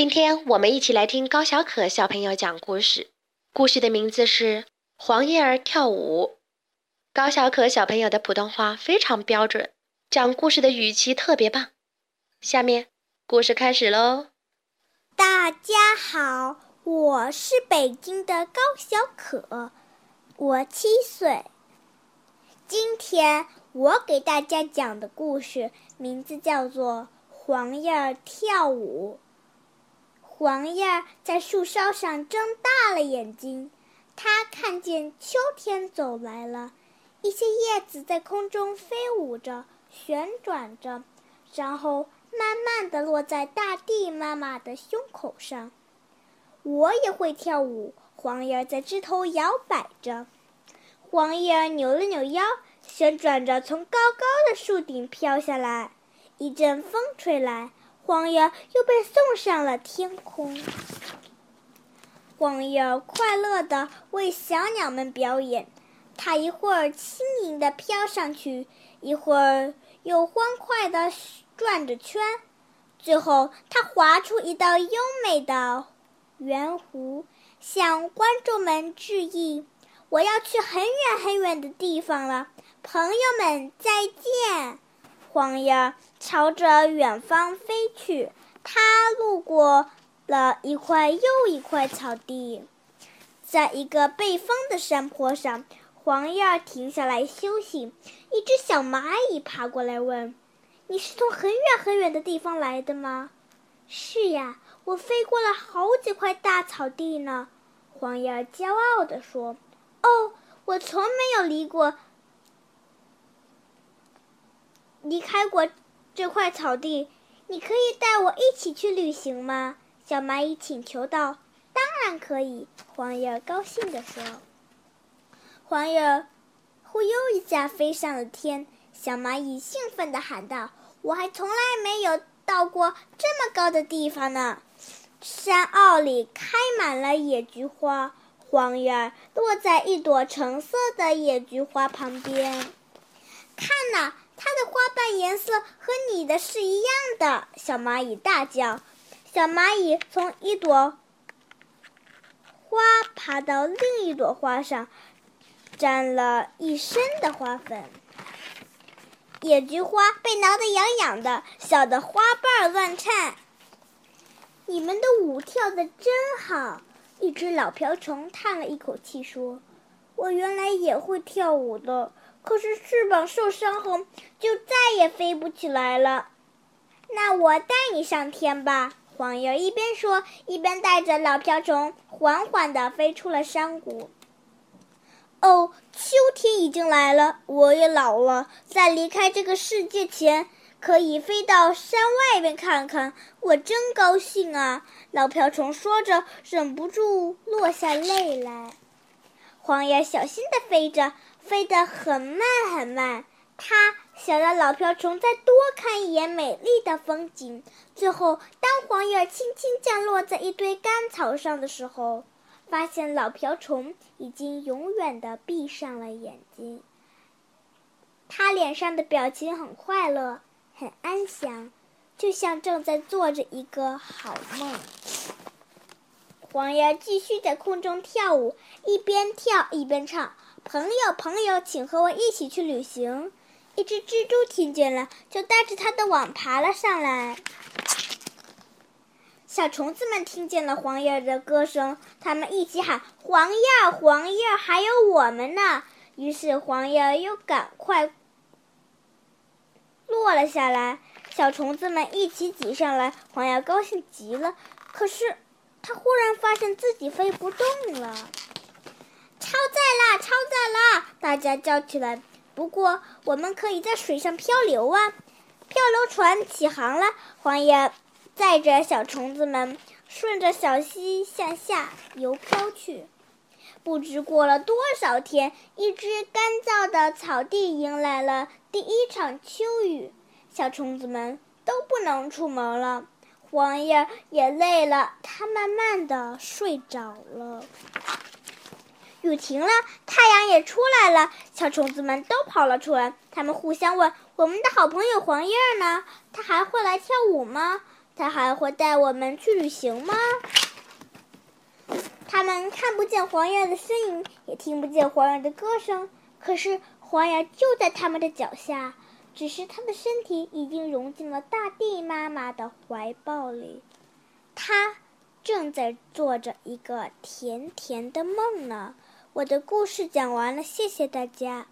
今天我们一起来听高小可小朋友讲故事。故事的名字是《黄叶儿跳舞》。高小可小朋友的普通话非常标准，讲故事的语气特别棒。下面故事开始喽！大家好，我是北京的高小可，我七岁。今天我给大家讲的故事名字叫做《黄叶儿跳舞》。黄叶在树梢上睁大了眼睛，它看见秋天走来了，一些叶子在空中飞舞着、旋转着，然后慢慢地落在大地妈妈的胸口上。我也会跳舞，黄叶在枝头摇摆着。黄叶扭了扭腰，旋转着从高高的树顶飘下来。一阵风吹来。黄叶又被送上了天空。黄叶快乐地为小鸟们表演，它一会儿轻盈地飘上去，一会儿又欢快地转着圈，最后它划出一道优美的圆弧，向观众们致意：“我要去很远很远的地方了，朋友们再见。”黄叶朝着远方飞去，它路过了一块又一块草地，在一个背风的山坡上，黄叶停下来休息。一只小蚂蚁爬过来问：“你是从很远很远的地方来的吗？”“是呀，我飞过了好几块大草地呢。”黄叶骄傲地说。“哦，我从没有离过。”离开过这块草地，你可以带我一起去旅行吗？小蚂蚁请求道。“当然可以。”黄叶高兴地说。黄叶忽悠一下飞上了天，小蚂蚁兴奋地喊道：“我还从来没有到过这么高的地方呢！”山坳里开满了野菊花，黄叶落在一朵橙色的野菊花旁边，看呐！它的花瓣颜色和你的是一样的，小蚂蚁大叫。小蚂蚁从一朵花爬到另一朵花上，沾了一身的花粉。野菊花被挠得痒痒的，笑得花瓣乱颤。你们的舞跳得真好！一只老瓢虫叹了一口气说：“我原来也会跳舞的。”可是翅膀受伤后，就再也飞不起来了。那我带你上天吧。黄叶一边说，一边带着老瓢虫缓缓地飞出了山谷。哦，秋天已经来了，我也老了，在离开这个世界前，可以飞到山外边看看，我真高兴啊！老瓢虫说着，忍不住落下泪来。黄叶小心地飞着。飞得很慢很慢，它想让老瓢虫再多看一眼美丽的风景。最后，当黄叶轻轻降落在一堆干草上的时候，发现老瓢虫已经永远地闭上了眼睛。它脸上的表情很快乐，很安详，就像正在做着一个好梦。黄叶继续在空中跳舞，一边跳一边唱。朋友，朋友，请和我一起去旅行。一只蜘蛛听见了，就带着它的网爬了上来。小虫子们听见了黄叶的歌声，他们一起喊：“黄叶，黄叶，还有我们呢！”于是黄叶又赶快落了下来。小虫子们一起挤上来，黄叶高兴极了。可是，他忽然发现自己飞不动了。超载啦！超载啦！大家叫起来。不过，我们可以在水上漂流啊！漂流船起航了，黄叶载着小虫子们顺着小溪向下游漂去。不知过了多少天，一只干燥的草地迎来了第一场秋雨，小虫子们都不能出门了。黄叶也累了，它慢慢的睡着了。雨停了，太阳也出来了，小虫子们都跑了出来。他们互相问：“我们的好朋友黄叶呢？他还会来跳舞吗？”他还会带我们去旅行吗？他们看不见黄叶的身影，也听不见黄叶的歌声，可是黄叶就在他们的脚下，只是他的身体已经融进了大地妈妈的怀抱里。他正在做着一个甜甜的梦呢。我的故事讲完了，谢谢大家。